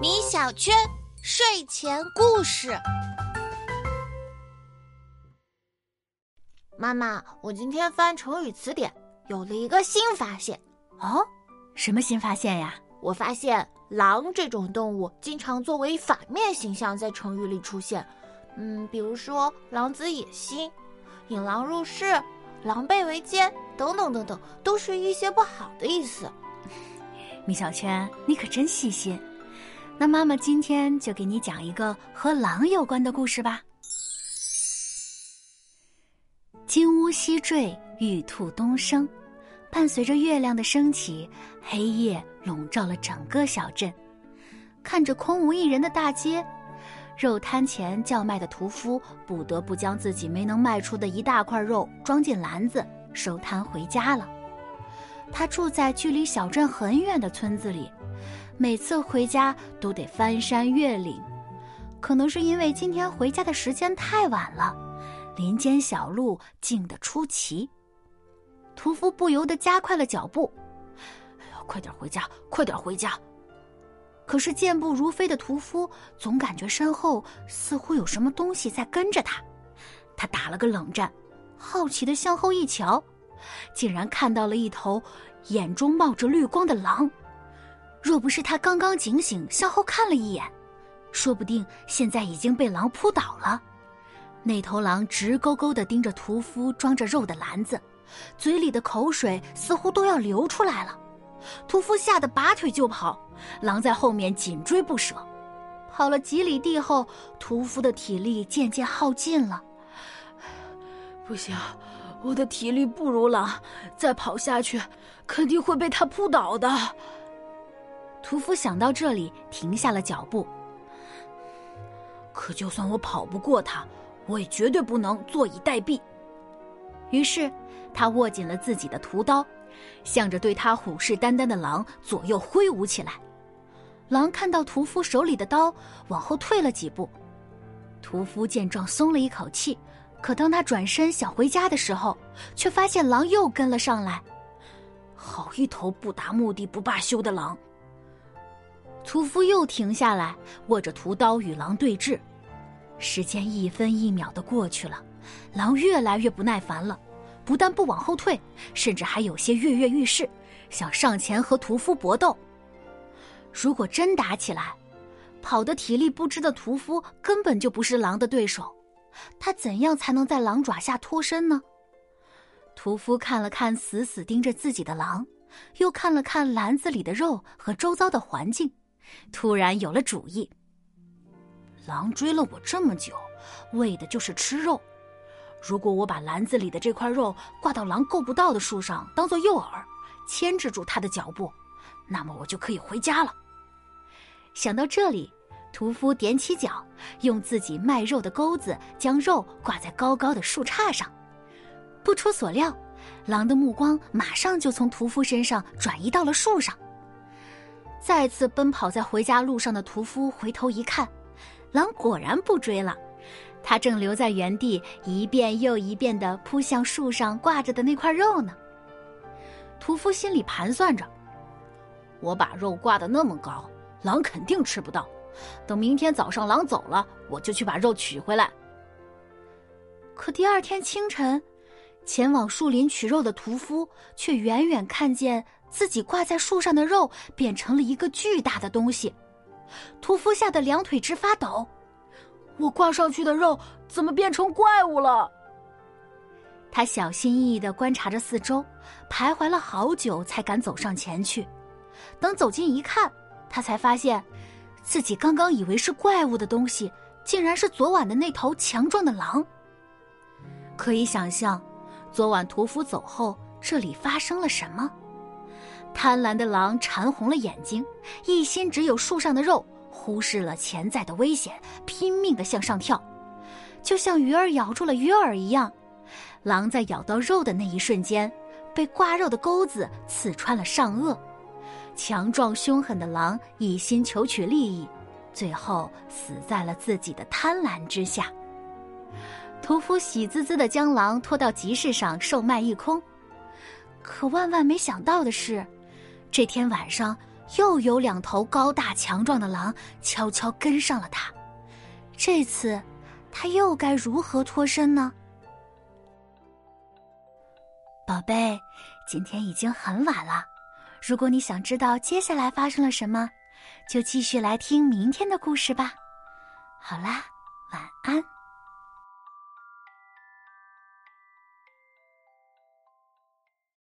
米小圈睡前故事。妈妈，我今天翻成语词典，有了一个新发现。哦，什么新发现呀？我发现狼这种动物经常作为反面形象在成语里出现。嗯，比如说“狼子野心”“引狼入室”“狼狈为奸”等等等等，都是一些不好的意思。米小圈，你可真细心。那妈妈今天就给你讲一个和狼有关的故事吧。金乌西坠，玉兔东升，伴随着月亮的升起，黑夜笼罩了整个小镇。看着空无一人的大街。肉摊前叫卖的屠夫不得不将自己没能卖出的一大块肉装进篮子，收摊回家了。他住在距离小镇很远的村子里，每次回家都得翻山越岭。可能是因为今天回家的时间太晚了，林间小路静得出奇。屠夫不由得加快了脚步：“哎呀，快点回家，快点回家！”可是健步如飞的屠夫总感觉身后似乎有什么东西在跟着他，他打了个冷战，好奇的向后一瞧，竟然看到了一头眼中冒着绿光的狼。若不是他刚刚警醒向后看了一眼，说不定现在已经被狼扑倒了。那头狼直勾勾的盯着屠夫装着肉的篮子，嘴里的口水似乎都要流出来了。屠夫吓得拔腿就跑，狼在后面紧追不舍。跑了几里地后，屠夫的体力渐渐耗尽了。不行，我的体力不如狼，再跑下去肯定会被他扑倒的。屠夫想到这里，停下了脚步。可就算我跑不过他，我也绝对不能坐以待毙。于是，他握紧了自己的屠刀。向着对他虎视眈眈的狼左右挥舞起来，狼看到屠夫手里的刀，往后退了几步。屠夫见状松了一口气，可当他转身想回家的时候，却发现狼又跟了上来。好一头不达目的不罢休的狼！屠夫又停下来，握着屠刀与狼对峙。时间一分一秒的过去了，狼越来越不耐烦了。不但不往后退，甚至还有些跃跃欲试，想上前和屠夫搏斗。如果真打起来，跑得体力不支的屠夫根本就不是狼的对手。他怎样才能在狼爪下脱身呢？屠夫看了看死死盯着自己的狼，又看了看篮子里的肉和周遭的环境，突然有了主意。狼追了我这么久，为的就是吃肉。如果我把篮子里的这块肉挂到狼够不到的树上，当做诱饵，牵制住它的脚步，那么我就可以回家了。想到这里，屠夫踮起脚，用自己卖肉的钩子将肉挂在高高的树杈上。不出所料，狼的目光马上就从屠夫身上转移到了树上。再次奔跑在回家路上的屠夫回头一看，狼果然不追了。他正留在原地，一遍又一遍地扑向树上挂着的那块肉呢。屠夫心里盘算着：我把肉挂得那么高，狼肯定吃不到。等明天早上狼走了，我就去把肉取回来。可第二天清晨，前往树林取肉的屠夫却远远看见自己挂在树上的肉变成了一个巨大的东西，屠夫吓得两腿直发抖。我挂上去的肉怎么变成怪物了？他小心翼翼的观察着四周，徘徊了好久，才敢走上前去。等走近一看，他才发现，自己刚刚以为是怪物的东西，竟然是昨晚的那头强壮的狼。可以想象，昨晚屠夫走后，这里发生了什么？贪婪的狼馋红了眼睛，一心只有树上的肉。忽视了潜在的危险，拼命的向上跳，就像鱼儿咬住了鱼饵一样。狼在咬到肉的那一瞬间，被挂肉的钩子刺穿了上颚。强壮凶狠的狼一心求取利益，最后死在了自己的贪婪之下。屠夫喜滋滋的将狼拖到集市上售卖一空，可万万没想到的是，这天晚上又有两头高大强壮的狼悄悄跟上了他。这次，他又该如何脱身呢？宝贝，今天已经很晚了。如果你想知道接下来发生了什么，就继续来听明天的故事吧。好啦，晚安。